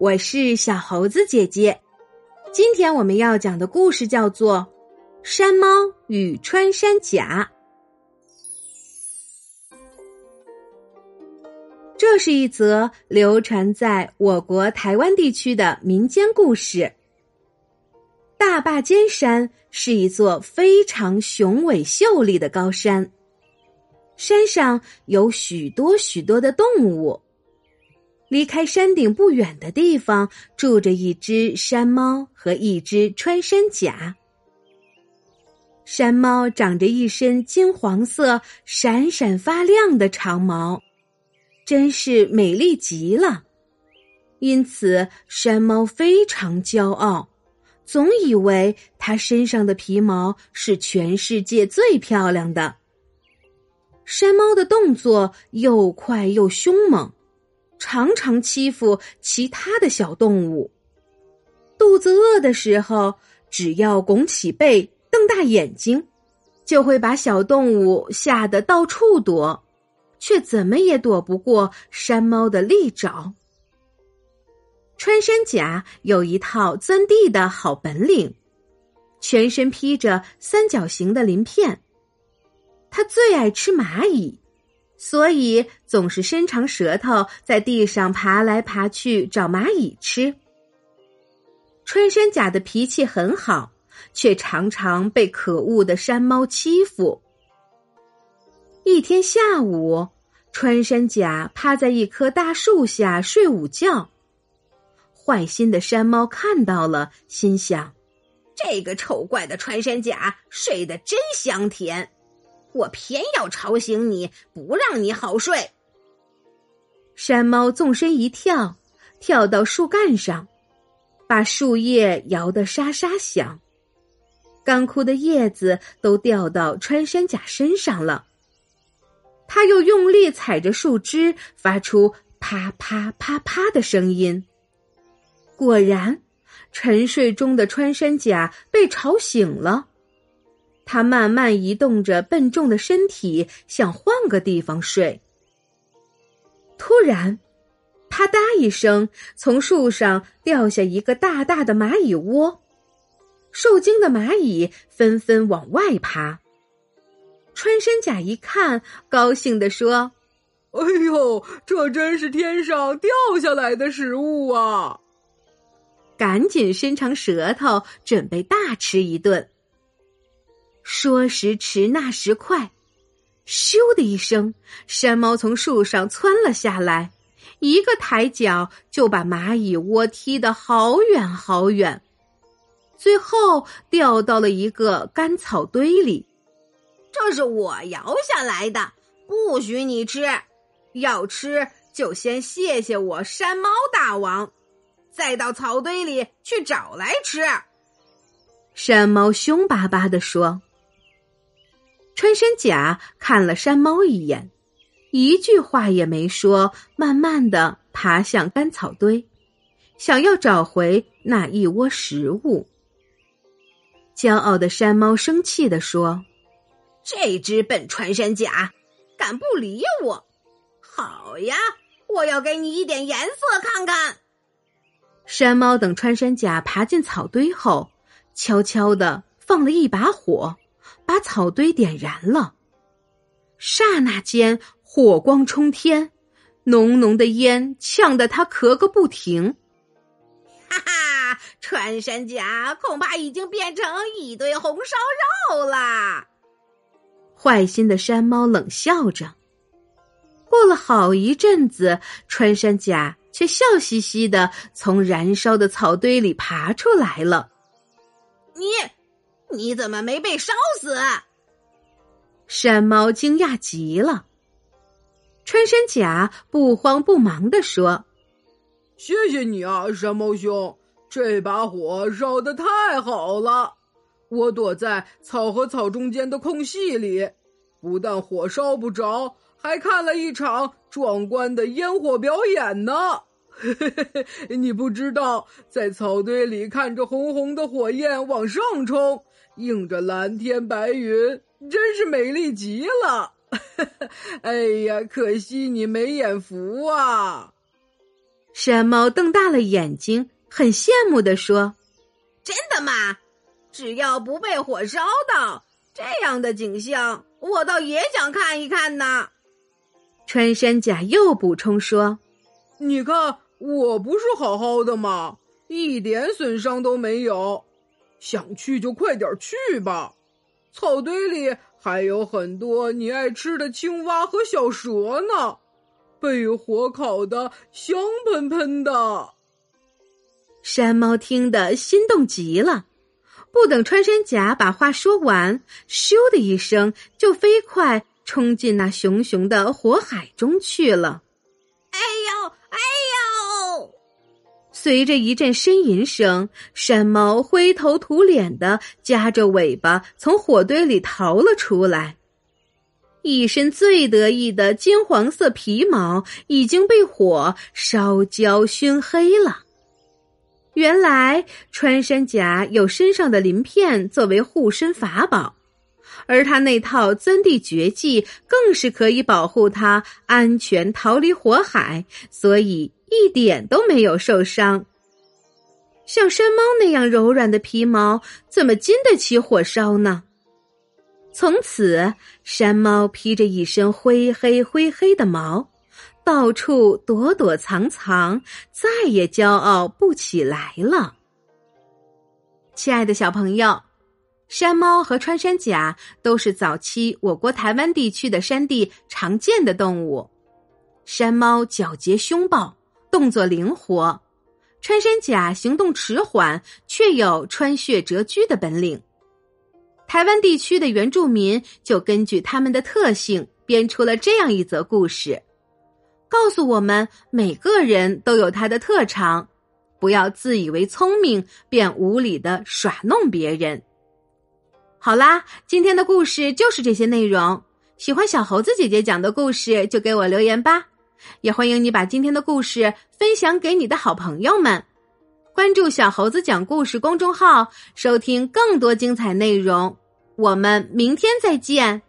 我是小猴子姐姐。今天我们要讲的故事叫做《山猫与穿山甲》。这是一则流传在我国台湾地区的民间故事。大坝尖山是一座非常雄伟秀丽的高山，山上有许多许多的动物。离开山顶不远的地方，住着一只山猫和一只穿山甲。山猫长着一身金黄色、闪闪发亮的长毛，真是美丽极了。因此，山猫非常骄傲，总以为它身上的皮毛是全世界最漂亮的。山猫的动作又快又凶猛。常常欺负其他的小动物。肚子饿的时候，只要拱起背、瞪大眼睛，就会把小动物吓得到处躲，却怎么也躲不过山猫的利爪。穿山甲有一套钻地的好本领，全身披着三角形的鳞片，它最爱吃蚂蚁。所以总是伸长舌头在地上爬来爬去找蚂蚁吃。穿山甲的脾气很好，却常常被可恶的山猫欺负。一天下午，穿山甲趴在一棵大树下睡午觉。坏心的山猫看到了，心想：“这个丑怪的穿山甲睡得真香甜。”我偏要吵醒你，不让你好睡。山猫纵身一跳，跳到树干上，把树叶摇得沙沙响，干枯的叶子都掉到穿山甲身上了。他又用力踩着树枝，发出啪啪啪啪的声音。果然，沉睡中的穿山甲被吵醒了。他慢慢移动着笨重的身体，想换个地方睡。突然，啪嗒一声，从树上掉下一个大大的蚂蚁窝，受惊的蚂蚁纷纷往外爬。穿山甲一看，高兴地说：“哎呦，这真是天上掉下来的食物啊！”赶紧伸长舌头，准备大吃一顿。说时迟，那时快，咻的一声，山猫从树上窜了下来，一个抬脚就把蚂蚁窝踢得好远好远，最后掉到了一个干草堆里。这是我摇下来的，不许你吃。要吃就先谢谢我山猫大王，再到草堆里去找来吃。山猫凶巴巴地说。穿山甲看了山猫一眼，一句话也没说，慢慢的爬向干草堆，想要找回那一窝食物。骄傲的山猫生气的说：“这只笨穿山甲，敢不理我？好呀，我要给你一点颜色看看。”山猫等穿山甲爬进草堆后，悄悄的放了一把火。把草堆点燃了，刹那间火光冲天，浓浓的烟呛得他咳个不停。哈哈，穿山甲恐怕已经变成一堆红烧肉啦！坏心的山猫冷笑着。过了好一阵子，穿山甲却笑嘻嘻的从燃烧的草堆里爬出来了。你。你怎么没被烧死？山猫惊讶极了。穿山甲不慌不忙的说：“谢谢你啊，山猫兄，这把火烧的太好了。我躲在草和草中间的空隙里，不但火烧不着，还看了一场壮观的烟火表演呢。”你不知道，在草堆里看着红红的火焰往上冲，映着蓝天白云，真是美丽极了。哎呀，可惜你没眼福啊！山猫瞪大了眼睛，很羡慕的说：“真的吗？只要不被火烧到，这样的景象，我倒也想看一看呢。”穿山甲又补充说：“你看，我不是好好的吗？一点损伤都没有。想去就快点去吧。草堆里还有很多你爱吃的青蛙和小蛇呢，被火烤的香喷喷的。”山猫听得心动极了，不等穿山甲把话说完，咻的一声就飞快。冲进那熊熊的火海中去了！随着一阵呻吟声，山猫灰头土脸的夹着尾巴从火堆里逃了出来，一身最得意的金黄色皮毛已经被火烧焦熏黑了。原来穿山甲有身上的鳞片作为护身法宝。而他那套钻地绝技更是可以保护他安全逃离火海，所以一点都没有受伤。像山猫那样柔软的皮毛，怎么经得起火烧呢？从此，山猫披着一身灰黑灰黑的毛，到处躲躲藏藏，再也骄傲不起来了。亲爱的小朋友。山猫和穿山甲都是早期我国台湾地区的山地常见的动物。山猫狡黠凶暴，动作灵活；穿山甲行动迟缓，却有穿穴折居的本领。台湾地区的原住民就根据他们的特性，编出了这样一则故事，告诉我们：每个人都有他的特长，不要自以为聪明便无理的耍弄别人。好啦，今天的故事就是这些内容。喜欢小猴子姐姐讲的故事，就给我留言吧。也欢迎你把今天的故事分享给你的好朋友们。关注小猴子讲故事公众号，收听更多精彩内容。我们明天再见。